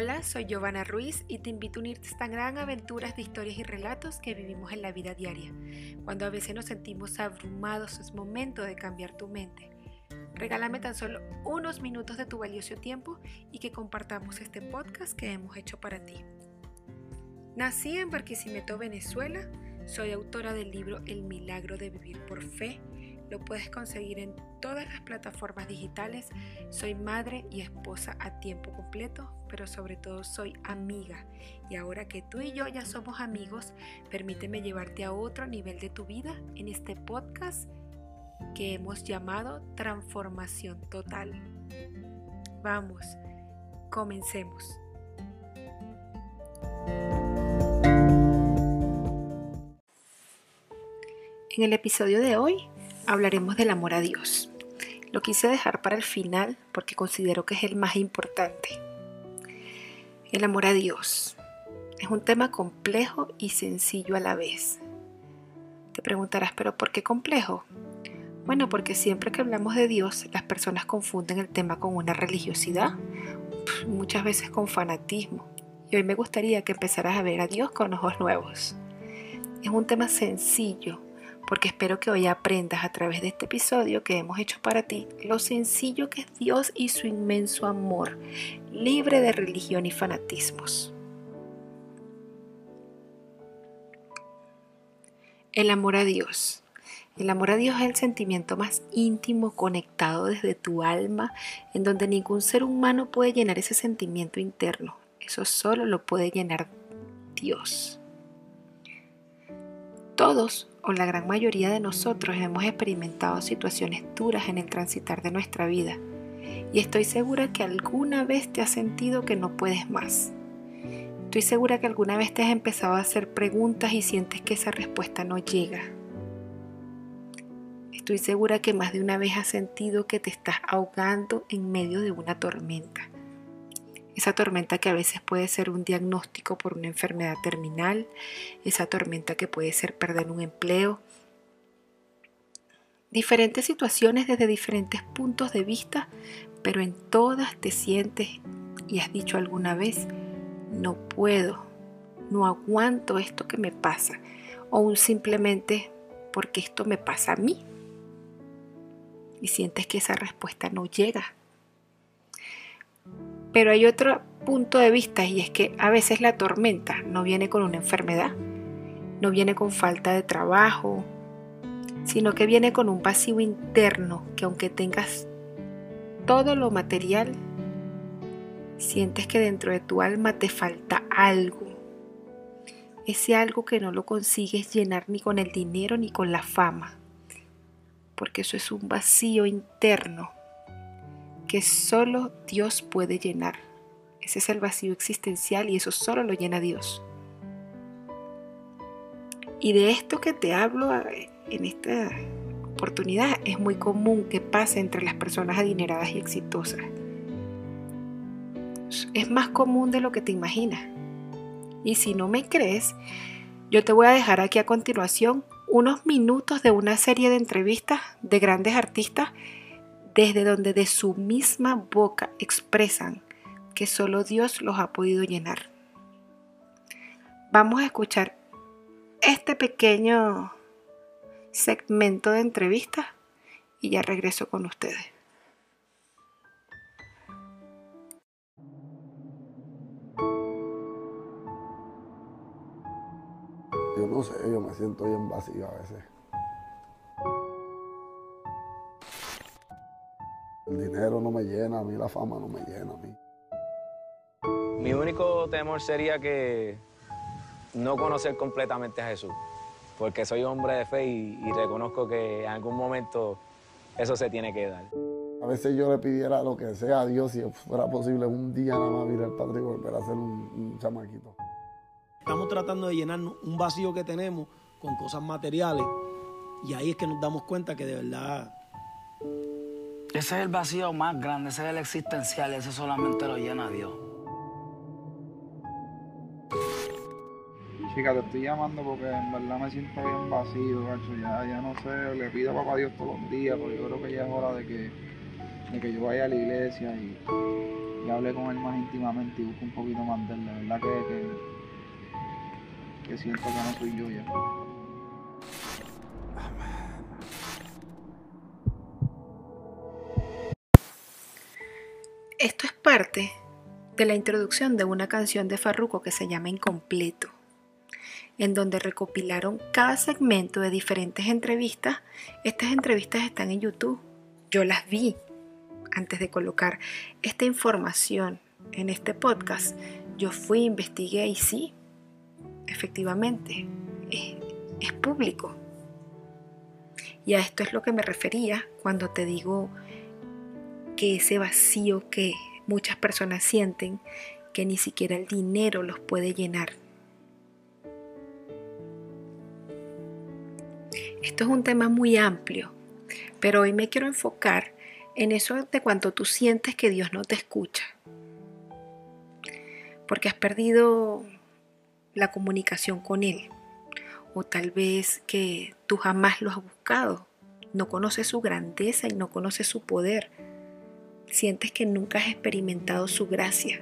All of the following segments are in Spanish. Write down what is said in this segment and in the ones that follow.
Hola, soy Giovanna Ruiz y te invito a unirte a esta gran aventuras de historias y relatos que vivimos en la vida diaria. Cuando a veces nos sentimos abrumados, es momento de cambiar tu mente. Regálame tan solo unos minutos de tu valioso tiempo y que compartamos este podcast que hemos hecho para ti. Nací en Barquisimeto, Venezuela. Soy autora del libro El milagro de vivir por fe lo puedes conseguir en todas las plataformas digitales. Soy madre y esposa a tiempo completo, pero sobre todo soy amiga. Y ahora que tú y yo ya somos amigos, permíteme llevarte a otro nivel de tu vida en este podcast que hemos llamado Transformación Total. Vamos, comencemos. En el episodio de hoy hablaremos del amor a Dios. Lo quise dejar para el final porque considero que es el más importante. El amor a Dios es un tema complejo y sencillo a la vez. Te preguntarás, pero ¿por qué complejo? Bueno, porque siempre que hablamos de Dios, las personas confunden el tema con una religiosidad, muchas veces con fanatismo. Y hoy me gustaría que empezaras a ver a Dios con ojos nuevos. Es un tema sencillo, porque espero que hoy aprendas a través de este episodio que hemos hecho para ti lo sencillo que es Dios y su inmenso amor, libre de religión y fanatismos. El amor a Dios. El amor a Dios es el sentimiento más íntimo, conectado desde tu alma, en donde ningún ser humano puede llenar ese sentimiento interno. Eso solo lo puede llenar Dios. Todos o la gran mayoría de nosotros hemos experimentado situaciones duras en el transitar de nuestra vida y estoy segura que alguna vez te has sentido que no puedes más. Estoy segura que alguna vez te has empezado a hacer preguntas y sientes que esa respuesta no llega. Estoy segura que más de una vez has sentido que te estás ahogando en medio de una tormenta esa tormenta que a veces puede ser un diagnóstico por una enfermedad terminal, esa tormenta que puede ser perder un empleo. Diferentes situaciones desde diferentes puntos de vista, pero en todas te sientes y has dicho alguna vez, no puedo, no aguanto esto que me pasa, o un simplemente porque esto me pasa a mí. Y sientes que esa respuesta no llega. Pero hay otro punto de vista y es que a veces la tormenta no viene con una enfermedad, no viene con falta de trabajo, sino que viene con un vacío interno que aunque tengas todo lo material, sientes que dentro de tu alma te falta algo. Ese algo que no lo consigues llenar ni con el dinero ni con la fama, porque eso es un vacío interno que solo Dios puede llenar. Ese es el vacío existencial y eso solo lo llena Dios. Y de esto que te hablo en esta oportunidad es muy común que pase entre las personas adineradas y exitosas. Es más común de lo que te imaginas. Y si no me crees, yo te voy a dejar aquí a continuación unos minutos de una serie de entrevistas de grandes artistas desde donde de su misma boca expresan que solo Dios los ha podido llenar. Vamos a escuchar este pequeño segmento de entrevista y ya regreso con ustedes. Yo no sé, yo me siento bien vacío a veces. El dinero no me llena a mí, la fama no me llena a mí. Mi único temor sería que no conocer completamente a Jesús, porque soy hombre de fe y, reconozco que en algún momento eso se tiene que dar. A veces yo le pidiera lo que sea a Dios si fuera posible un día nada más mirar al Padre y volver a ser un, un chamaquito. Estamos tratando de llenar un vacío que tenemos con cosas materiales y ahí es que nos damos cuenta que de verdad ese es el vacío más grande, ese es el existencial, ese solamente lo llena Dios. Chica, te estoy llamando porque en verdad me siento bien vacío, Ya, no sé, le pido a papá Dios todos los días, porque yo creo que ya es hora de que, de que yo vaya a la iglesia y, y hable con él más íntimamente y busque un poquito más de él. La verdad que, que, que siento que no soy yo ya. Parte de la introducción de una canción de Farruko que se llama Incompleto, en donde recopilaron cada segmento de diferentes entrevistas. Estas entrevistas están en YouTube. Yo las vi antes de colocar esta información en este podcast. Yo fui, investigué y sí, efectivamente, es, es público. Y a esto es lo que me refería cuando te digo que ese vacío que muchas personas sienten, que ni siquiera el dinero los puede llenar. Esto es un tema muy amplio, pero hoy me quiero enfocar en eso de cuanto tú sientes que Dios no te escucha. Porque has perdido la comunicación con Él. O tal vez que tú jamás lo has buscado. No conoces su grandeza y no conoces su poder sientes que nunca has experimentado su gracia.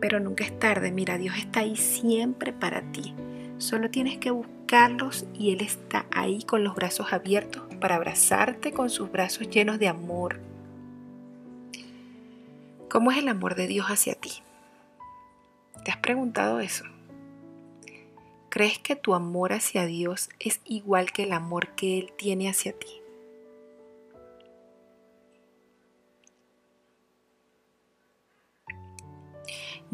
Pero nunca es tarde, mira, Dios está ahí siempre para ti. Solo tienes que buscarlos y Él está ahí con los brazos abiertos para abrazarte con sus brazos llenos de amor. ¿Cómo es el amor de Dios hacia ti? ¿Te has preguntado eso? ¿Crees que tu amor hacia Dios es igual que el amor que Él tiene hacia ti?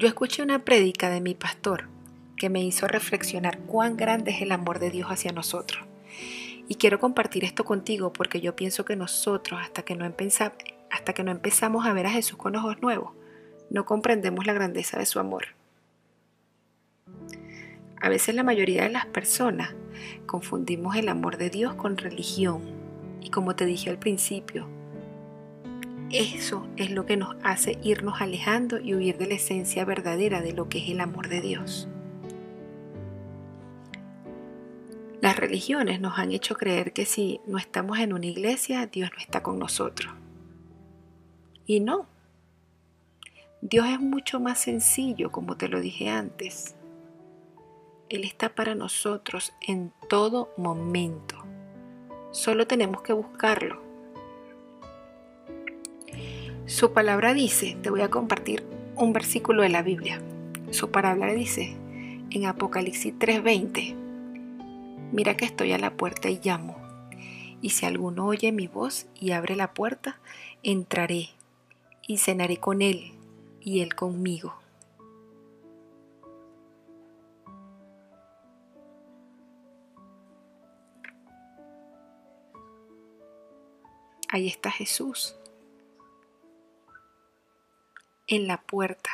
Yo escuché una prédica de mi pastor que me hizo reflexionar cuán grande es el amor de Dios hacia nosotros. Y quiero compartir esto contigo porque yo pienso que nosotros, hasta que no, empezamos, hasta que no empezamos a ver a Jesús con ojos nuevos, no comprendemos la grandeza de su amor. A veces la mayoría de las personas confundimos el amor de Dios con religión. Y como te dije al principio, eso es lo que nos hace irnos alejando y huir de la esencia verdadera de lo que es el amor de Dios. Las religiones nos han hecho creer que si no estamos en una iglesia, Dios no está con nosotros. Y no. Dios es mucho más sencillo, como te lo dije antes. Él está para nosotros en todo momento. Solo tenemos que buscarlo. Su palabra dice, te voy a compartir un versículo de la Biblia. Su palabra dice en Apocalipsis 3:20, mira que estoy a la puerta y llamo, y si alguno oye mi voz y abre la puerta, entraré y cenaré con él y él conmigo. Ahí está Jesús en la puerta.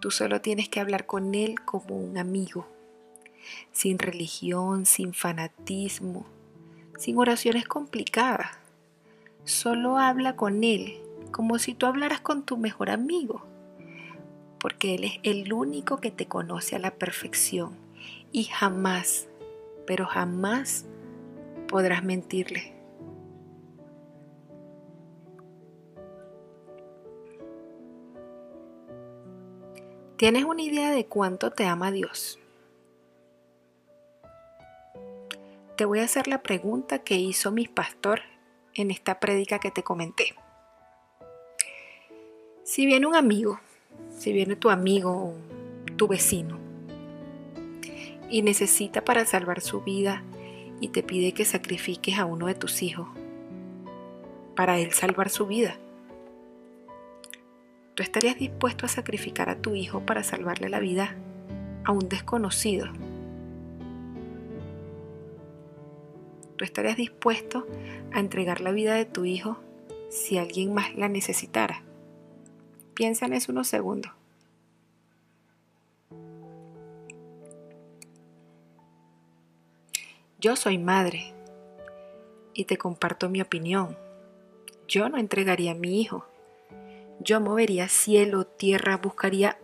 Tú solo tienes que hablar con Él como un amigo, sin religión, sin fanatismo, sin oraciones complicadas. Solo habla con Él como si tú hablaras con tu mejor amigo, porque Él es el único que te conoce a la perfección y jamás, pero jamás podrás mentirle. ¿Tienes una idea de cuánto te ama Dios? Te voy a hacer la pregunta que hizo mi pastor en esta prédica que te comenté. Si viene un amigo, si viene tu amigo, tu vecino, y necesita para salvar su vida y te pide que sacrifiques a uno de tus hijos para él salvar su vida, ¿Tú estarías dispuesto a sacrificar a tu hijo para salvarle la vida a un desconocido? ¿Tú estarías dispuesto a entregar la vida de tu hijo si alguien más la necesitara? Piensa en eso unos segundos. Yo soy madre y te comparto mi opinión. Yo no entregaría a mi hijo yo movería cielo, tierra, buscaría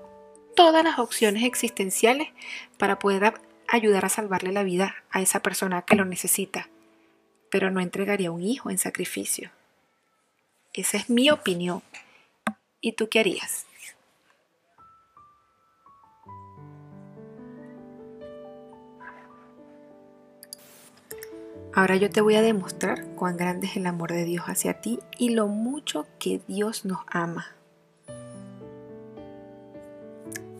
todas las opciones existenciales para poder ayudar a salvarle la vida a esa persona que lo necesita. pero no entregaría un hijo en sacrificio. Esa es mi opinión. ¿Y tú qué harías? Ahora yo te voy a demostrar cuán grande es el amor de Dios hacia ti y lo mucho que Dios nos ama.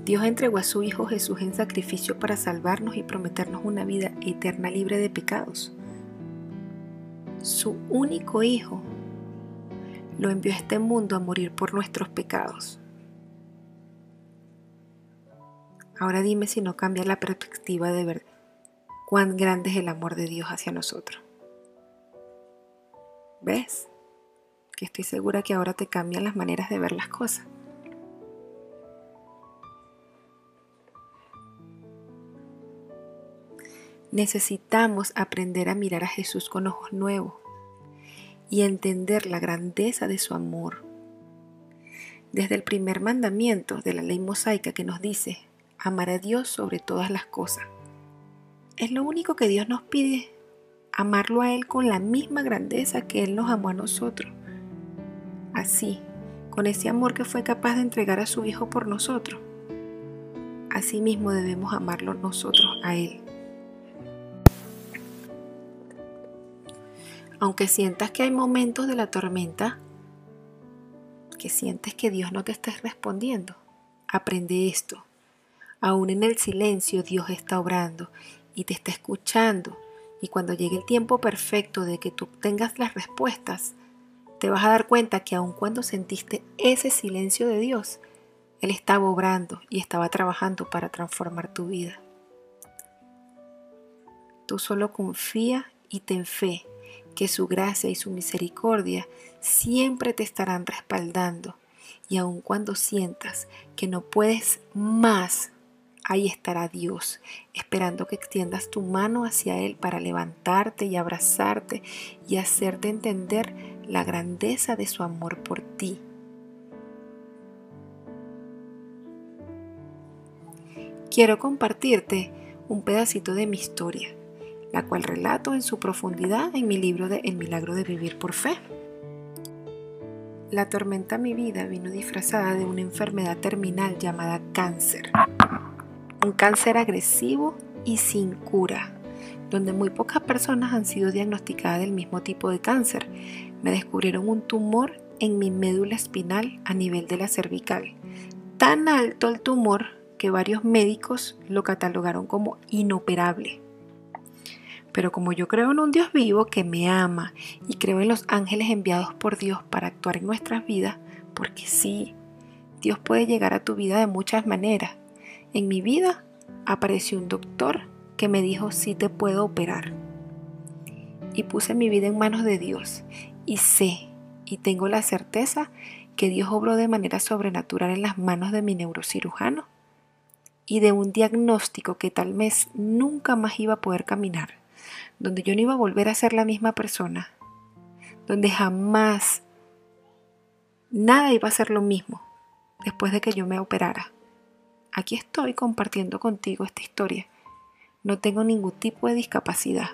Dios entregó a su Hijo Jesús en sacrificio para salvarnos y prometernos una vida eterna libre de pecados. Su único Hijo lo envió a este mundo a morir por nuestros pecados. Ahora dime si no cambia la perspectiva de ver cuán grande es el amor de Dios hacia nosotros. ¿Ves? Que estoy segura que ahora te cambian las maneras de ver las cosas. Necesitamos aprender a mirar a Jesús con ojos nuevos y entender la grandeza de su amor. Desde el primer mandamiento de la ley mosaica que nos dice, amar a Dios sobre todas las cosas. Es lo único que Dios nos pide, amarlo a Él con la misma grandeza que Él nos amó a nosotros. Así, con ese amor que fue capaz de entregar a su Hijo por nosotros. Asimismo debemos amarlo nosotros a Él. Aunque sientas que hay momentos de la tormenta que sientes que Dios no te está respondiendo, aprende esto. Aún en el silencio Dios está obrando y te está escuchando. Y cuando llegue el tiempo perfecto de que tú tengas las respuestas, te vas a dar cuenta que aun cuando sentiste ese silencio de Dios, Él estaba obrando y estaba trabajando para transformar tu vida. Tú solo confía y ten fe que su gracia y su misericordia siempre te estarán respaldando. Y aun cuando sientas que no puedes más ahí estará Dios, esperando que extiendas tu mano hacia Él para levantarte y abrazarte y hacerte entender la grandeza de su amor por ti. Quiero compartirte un pedacito de mi historia, la cual relato en su profundidad en mi libro de El milagro de vivir por fe. La tormenta mi vida vino disfrazada de una enfermedad terminal llamada cáncer un cáncer agresivo y sin cura, donde muy pocas personas han sido diagnosticadas del mismo tipo de cáncer. Me descubrieron un tumor en mi médula espinal a nivel de la cervical. Tan alto el tumor que varios médicos lo catalogaron como inoperable. Pero como yo creo en un Dios vivo que me ama y creo en los ángeles enviados por Dios para actuar en nuestras vidas, porque sí, Dios puede llegar a tu vida de muchas maneras, en mi vida apareció un doctor que me dijo si te puedo operar. Y puse mi vida en manos de Dios y sé y tengo la certeza que Dios obró de manera sobrenatural en las manos de mi neurocirujano y de un diagnóstico que tal vez nunca más iba a poder caminar, donde yo no iba a volver a ser la misma persona, donde jamás nada iba a ser lo mismo después de que yo me operara aquí estoy compartiendo contigo esta historia. No tengo ningún tipo de discapacidad.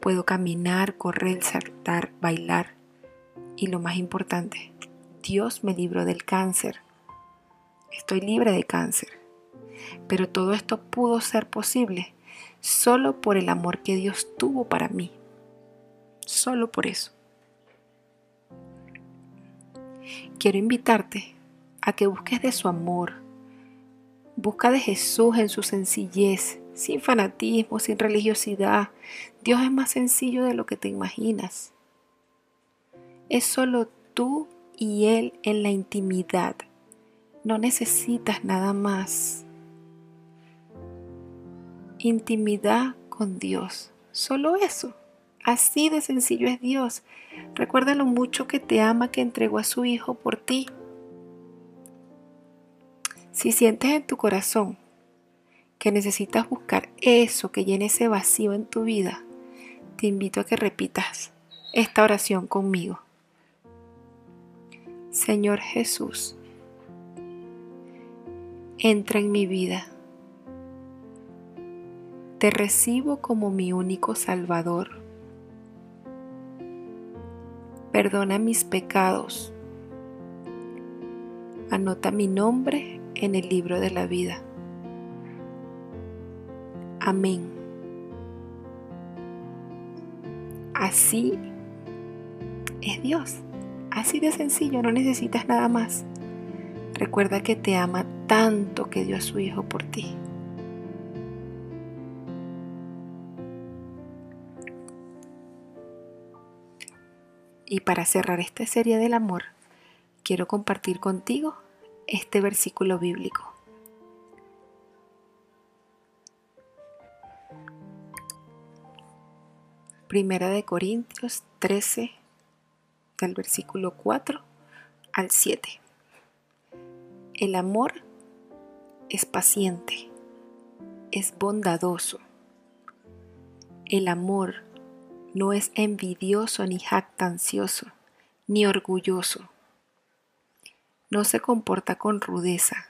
Puedo caminar, correr, saltar, bailar. Y lo más importante, Dios me libró del cáncer. Estoy libre de cáncer. Pero todo esto pudo ser posible solo por el amor que Dios tuvo para mí. Solo por eso. Quiero invitarte a que busques de su amor, Busca de Jesús en su sencillez, sin fanatismo, sin religiosidad. Dios es más sencillo de lo que te imaginas. Es solo tú y Él en la intimidad. No necesitas nada más. Intimidad con Dios. Solo eso. Así de sencillo es Dios. Recuerda lo mucho que te ama que entregó a su Hijo por ti. Si sientes en tu corazón que necesitas buscar eso que llene ese vacío en tu vida, te invito a que repitas esta oración conmigo. Señor Jesús, entra en mi vida. Te recibo como mi único Salvador. Perdona mis pecados. Anota mi nombre en el libro de la vida. Amén. Así es Dios. Así de sencillo, no necesitas nada más. Recuerda que te ama tanto que dio a su Hijo por ti. Y para cerrar esta serie del amor, quiero compartir contigo este versículo bíblico. Primera de Corintios 13, del versículo 4 al 7. El amor es paciente, es bondadoso. El amor no es envidioso ni jactancioso, ni orgulloso. No se comporta con rudeza.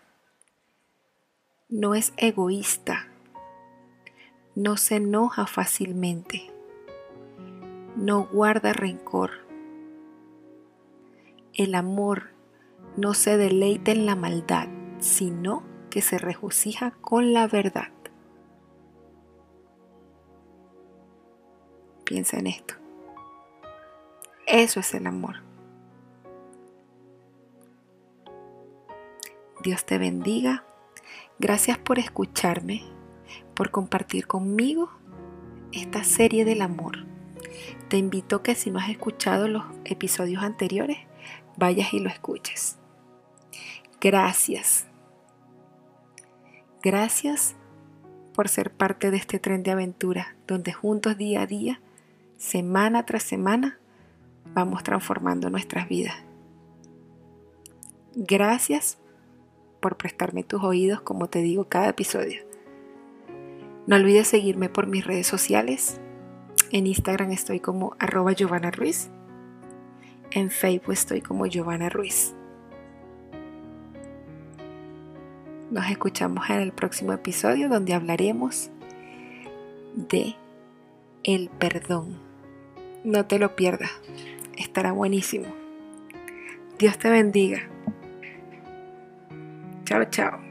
No es egoísta. No se enoja fácilmente no guarda rencor. El amor no se deleita en la maldad, sino que se regocija con la verdad. Piensa en esto. Eso es el amor. Dios te bendiga. Gracias por escucharme, por compartir conmigo esta serie del amor. Te invito que si no has escuchado los episodios anteriores, vayas y lo escuches. Gracias. Gracias por ser parte de este tren de aventura, donde juntos día a día, semana tras semana, vamos transformando nuestras vidas. Gracias por prestarme tus oídos, como te digo cada episodio. No olvides seguirme por mis redes sociales, en Instagram estoy como arroba Giovanna Ruiz. En Facebook estoy como Giovanna Ruiz. Nos escuchamos en el próximo episodio donde hablaremos de el perdón. No te lo pierdas, estará buenísimo. Dios te bendiga. Ciao, ciao.